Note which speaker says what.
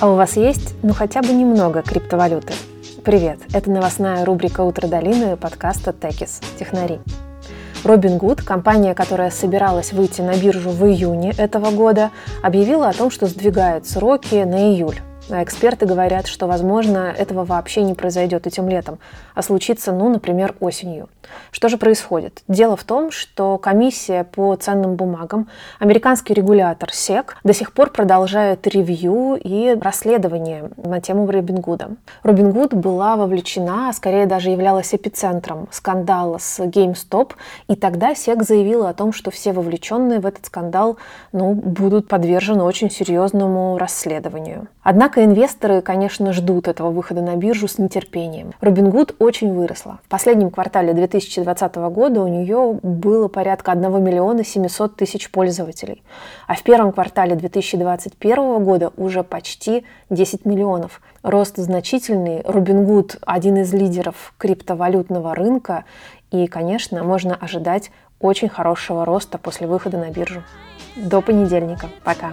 Speaker 1: А у вас есть, ну хотя бы немного криптовалюты? Привет, это новостная рубрика «Утро долины» подкаста «Текис. Технари». Robinhood, компания, которая собиралась выйти на биржу в июне этого года, объявила о том, что сдвигает сроки на июль. А эксперты говорят, что, возможно, этого вообще не произойдет этим летом, а случится, ну, например, осенью. Что же происходит? Дело в том, что комиссия по ценным бумагам, американский регулятор SEC, до сих пор продолжает ревью и расследование на тему Робингуда. Робингуд была вовлечена, а скорее даже являлась эпицентром скандала с GameStop, и тогда SEC заявила о том, что все вовлеченные в этот скандал ну, будут подвержены очень серьезному расследованию. Однако Однако инвесторы, конечно, ждут этого выхода на биржу с нетерпением. Robinhood очень выросла. В последнем квартале 2020 года у нее было порядка 1 миллиона 700 тысяч пользователей. А в первом квартале 2021 года уже почти 10 миллионов. Рост значительный. Robinhood – один из лидеров криптовалютного рынка. И, конечно, можно ожидать очень хорошего роста после выхода на биржу. До понедельника. Пока.